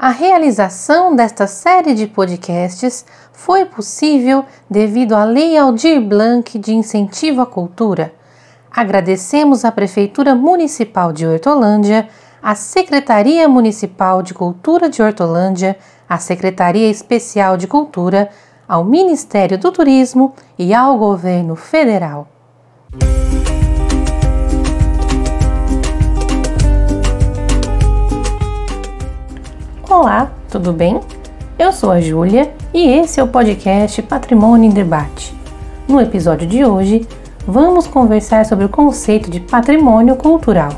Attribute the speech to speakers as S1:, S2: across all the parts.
S1: A realização desta série de podcasts foi possível devido à Lei Aldir Blanc de Incentivo à Cultura. Agradecemos à Prefeitura Municipal de Hortolândia, à Secretaria Municipal de Cultura de Hortolândia, à Secretaria Especial de Cultura, ao Ministério do Turismo e ao Governo Federal. Olá, tudo bem? Eu sou a Júlia e esse é o podcast Patrimônio em Debate. No episódio de hoje, vamos conversar sobre o conceito de patrimônio cultural.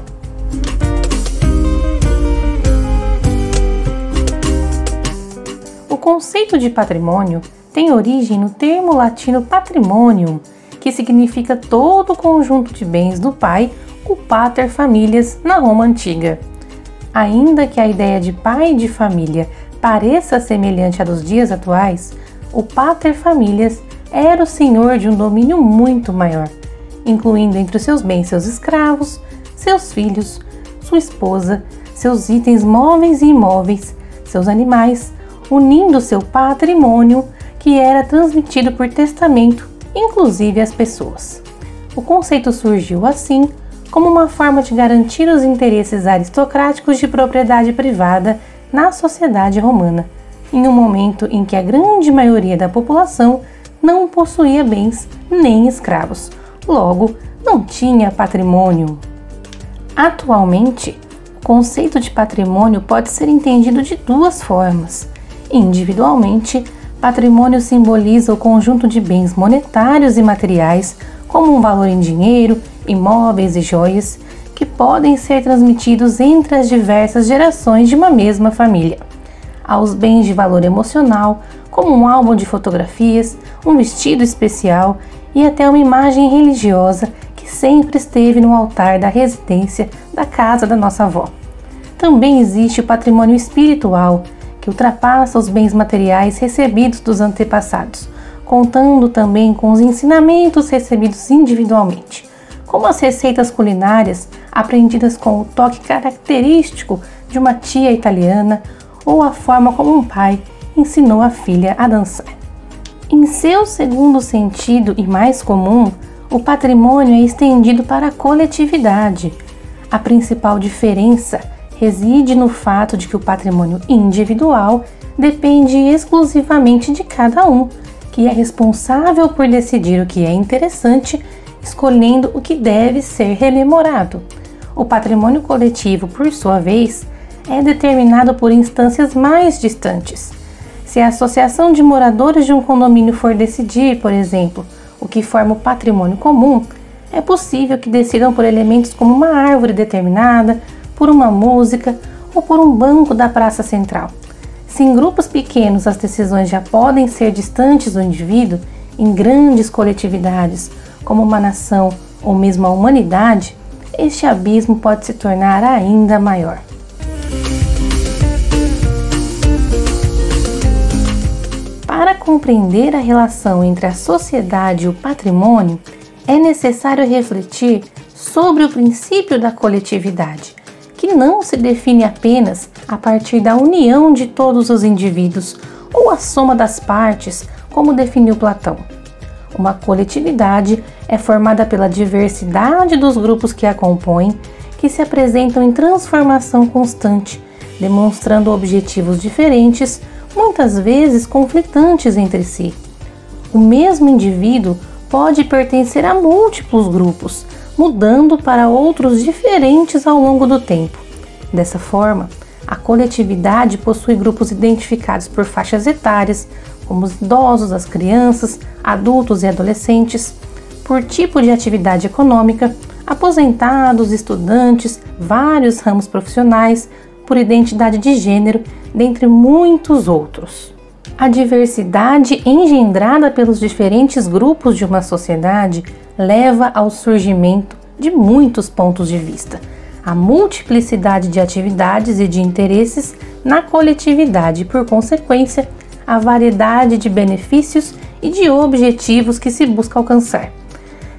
S1: O conceito de patrimônio tem origem no termo latino patrimonium, que significa todo o conjunto de bens do pai, o pater familias, na Roma antiga. Ainda que a ideia de pai de família pareça semelhante à dos dias atuais, o pater familias era o senhor de um domínio muito maior, incluindo entre os seus bens seus escravos, seus filhos, sua esposa, seus itens móveis e imóveis, seus animais, unindo seu patrimônio que era transmitido por testamento, inclusive às pessoas. O conceito surgiu assim como uma forma de garantir os interesses aristocráticos de propriedade privada na sociedade romana, em um momento em que a grande maioria da população não possuía bens nem escravos, logo não tinha patrimônio. Atualmente, o conceito de patrimônio pode ser entendido de duas formas. Individualmente, patrimônio simboliza o conjunto de bens monetários e materiais, como um valor em dinheiro, imóveis e joias que podem ser transmitidos entre as diversas gerações de uma mesma família. Aos bens de valor emocional, como um álbum de fotografias, um vestido especial e até uma imagem religiosa que sempre esteve no altar da residência da casa da nossa avó. Também existe o patrimônio espiritual, que ultrapassa os bens materiais recebidos dos antepassados, contando também com os ensinamentos recebidos individualmente como as receitas culinárias aprendidas com o toque característico de uma tia italiana ou a forma como um pai ensinou a filha a dançar. Em seu segundo sentido e mais comum, o patrimônio é estendido para a coletividade. A principal diferença reside no fato de que o patrimônio individual depende exclusivamente de cada um, que é responsável por decidir o que é interessante escolhendo o que deve ser rememorado. O patrimônio coletivo, por sua vez, é determinado por instâncias mais distantes. Se a associação de moradores de um condomínio for decidir, por exemplo, o que forma o patrimônio comum, é possível que decidam por elementos como uma árvore determinada, por uma música ou por um banco da praça central. Se em grupos pequenos as decisões já podem ser distantes do indivíduo, em grandes coletividades como uma nação ou mesmo a humanidade, este abismo pode se tornar ainda maior. Para compreender a relação entre a sociedade e o patrimônio, é necessário refletir sobre o princípio da coletividade, que não se define apenas a partir da união de todos os indivíduos ou a soma das partes, como definiu Platão uma coletividade é formada pela diversidade dos grupos que a compõem, que se apresentam em transformação constante, demonstrando objetivos diferentes, muitas vezes conflitantes entre si. O mesmo indivíduo pode pertencer a múltiplos grupos, mudando para outros diferentes ao longo do tempo. Dessa forma, a coletividade possui grupos identificados por faixas etárias, como os idosos, as crianças, adultos e adolescentes, por tipo de atividade econômica, aposentados, estudantes, vários ramos profissionais, por identidade de gênero, dentre muitos outros. A diversidade engendrada pelos diferentes grupos de uma sociedade leva ao surgimento de muitos pontos de vista, a multiplicidade de atividades e de interesses na coletividade e, por consequência, a variedade de benefícios e de objetivos que se busca alcançar.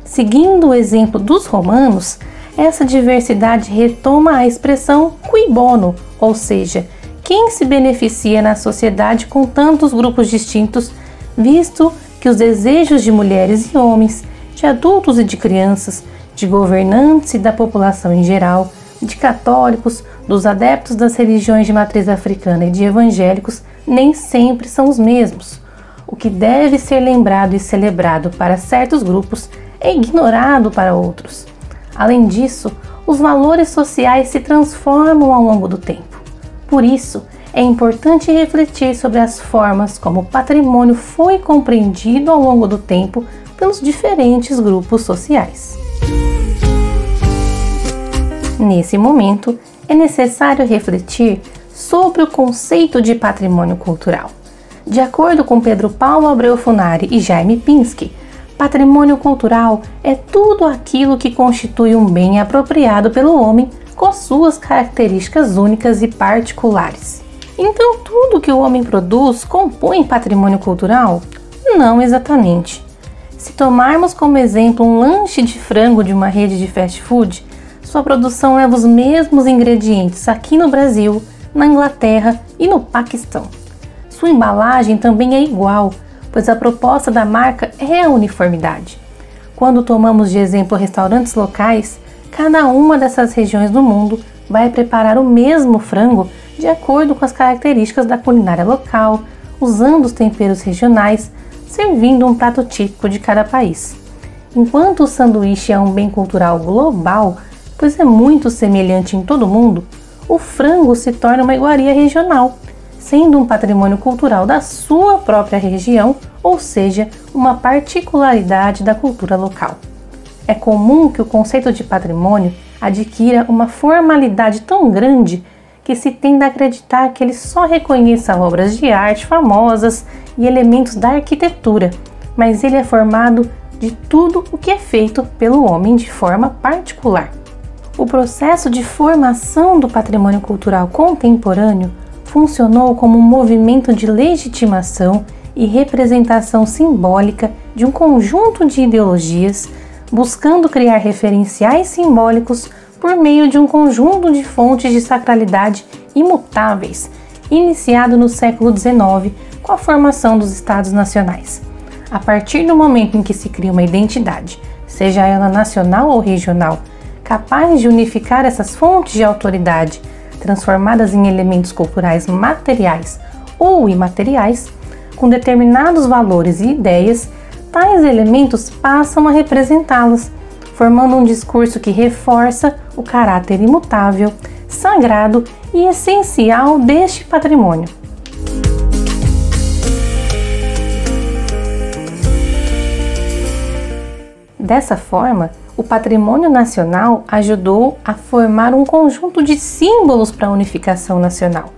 S1: Seguindo o exemplo dos romanos, essa diversidade retoma a expressão qui bono, ou seja, quem se beneficia na sociedade com tantos grupos distintos, visto que os desejos de mulheres e homens, de adultos e de crianças, de governantes e da população em geral, de católicos, dos adeptos das religiões de matriz africana e de evangélicos, nem sempre são os mesmos. O que deve ser lembrado e celebrado para certos grupos é ignorado para outros. Além disso, os valores sociais se transformam ao longo do tempo. Por isso, é importante refletir sobre as formas como o patrimônio foi compreendido ao longo do tempo pelos diferentes grupos sociais. Nesse momento, é necessário refletir sobre o conceito de patrimônio cultural. De acordo com Pedro Paulo Abreu Funari e Jaime Pinsky, patrimônio cultural é tudo aquilo que constitui um bem apropriado pelo homem com suas características únicas e particulares. Então, tudo que o homem produz compõe patrimônio cultural? Não exatamente. Se tomarmos como exemplo um lanche de frango de uma rede de fast food, sua produção leva os mesmos ingredientes aqui no Brasil, na Inglaterra e no Paquistão. Sua embalagem também é igual, pois a proposta da marca é a uniformidade. Quando tomamos de exemplo restaurantes locais, cada uma dessas regiões do mundo vai preparar o mesmo frango de acordo com as características da culinária local, usando os temperos regionais, servindo um prato típico de cada país. Enquanto o sanduíche é um bem cultural global, pois é muito semelhante em todo o mundo, o frango se torna uma iguaria regional, sendo um patrimônio cultural da sua própria região, ou seja, uma particularidade da cultura local. É comum que o conceito de patrimônio adquira uma formalidade tão grande que se tenda a acreditar que ele só reconheça obras de arte famosas e elementos da arquitetura, mas ele é formado de tudo o que é feito pelo homem de forma particular. O processo de formação do patrimônio cultural contemporâneo funcionou como um movimento de legitimação e representação simbólica de um conjunto de ideologias, buscando criar referenciais simbólicos por meio de um conjunto de fontes de sacralidade imutáveis, iniciado no século XIX com a formação dos Estados Nacionais. A partir do momento em que se cria uma identidade, seja ela nacional ou regional, capaz de unificar essas fontes de autoridade, transformadas em elementos culturais materiais ou imateriais, com determinados valores e ideias, tais elementos passam a representá-las, formando um discurso que reforça o caráter imutável, sagrado e essencial deste patrimônio. Dessa forma, o patrimônio nacional ajudou a formar um conjunto de símbolos para a unificação nacional,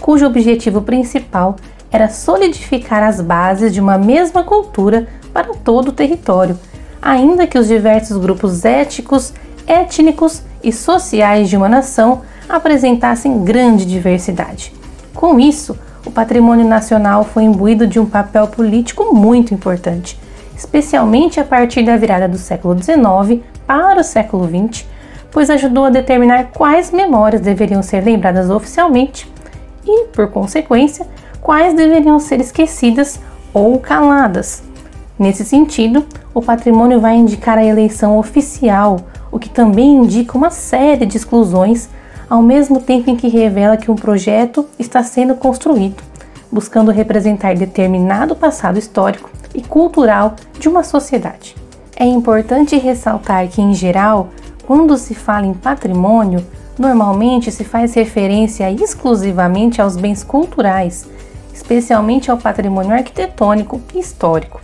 S1: cujo objetivo principal era solidificar as bases de uma mesma cultura para todo o território, ainda que os diversos grupos éticos, étnicos e sociais de uma nação apresentassem grande diversidade. Com isso, o patrimônio nacional foi imbuído de um papel político muito importante especialmente a partir da virada do século XIX para o século XX, pois ajudou a determinar quais memórias deveriam ser lembradas oficialmente e, por consequência, quais deveriam ser esquecidas ou caladas. Nesse sentido, o patrimônio vai indicar a eleição oficial, o que também indica uma série de exclusões, ao mesmo tempo em que revela que um projeto está sendo construído, buscando representar determinado passado histórico e cultural de uma sociedade. É importante ressaltar que, em geral, quando se fala em patrimônio, normalmente se faz referência exclusivamente aos bens culturais, especialmente ao patrimônio arquitetônico e histórico.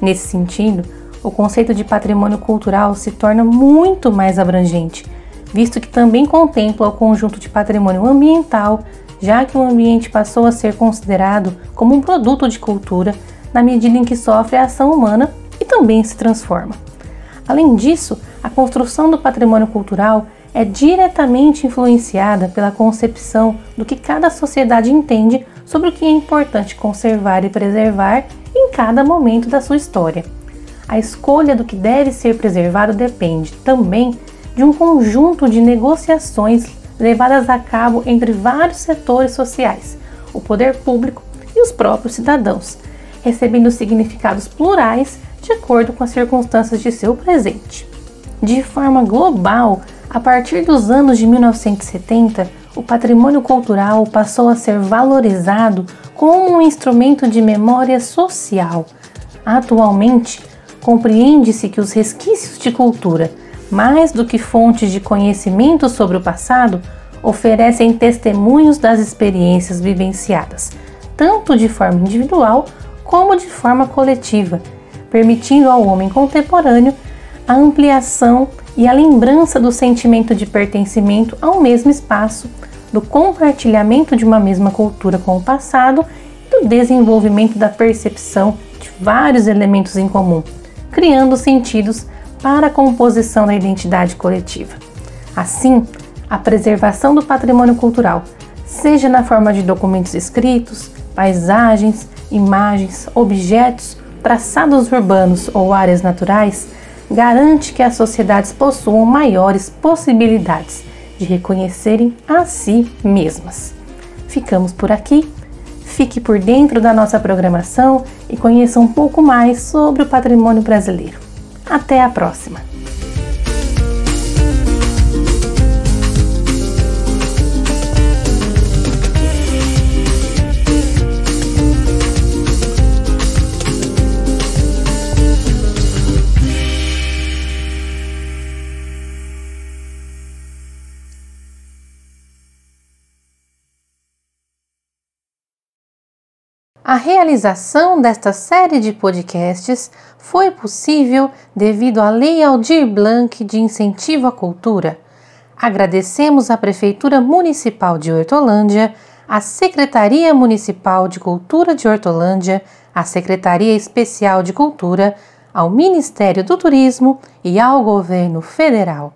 S1: Nesse sentido, o conceito de patrimônio cultural se torna muito mais abrangente, visto que também contempla o conjunto de patrimônio ambiental, já que o ambiente passou a ser considerado como um produto de cultura na medida em que sofre a ação humana e também se transforma. Além disso, a construção do patrimônio cultural é diretamente influenciada pela concepção do que cada sociedade entende sobre o que é importante conservar e preservar em cada momento da sua história. A escolha do que deve ser preservado depende também de um conjunto de negociações levadas a cabo entre vários setores sociais, o poder público e os próprios cidadãos, recebendo significados plurais de acordo com as circunstâncias de seu presente. De forma global, a partir dos anos de 1970, o patrimônio cultural passou a ser valorizado como um instrumento de memória social. Atualmente, compreende-se que os resquícios de cultura, mais do que fontes de conhecimento sobre o passado, oferecem testemunhos das experiências vivenciadas, tanto de forma individual como de forma coletiva, permitindo ao homem contemporâneo a ampliação e a lembrança do sentimento de pertencimento ao mesmo espaço, do compartilhamento de uma mesma cultura com o passado e do desenvolvimento da percepção de vários elementos em comum, criando sentidos para a composição da identidade coletiva. Assim, a preservação do patrimônio cultural, seja na forma de documentos escritos, paisagens, imagens, objetos, traçados urbanos ou áreas naturais, garante que as sociedades possuam maiores possibilidades de reconhecerem a si mesmas. Ficamos por aqui. Fique por dentro da nossa programação e conheça um pouco mais sobre o patrimônio brasileiro. Até a próxima! A realização desta série de podcasts foi possível devido à Lei Aldir Blanc de Incentivo à Cultura. Agradecemos à Prefeitura Municipal de Hortolândia, à Secretaria Municipal de Cultura de Hortolândia, à Secretaria Especial de Cultura, ao Ministério do Turismo e ao Governo Federal.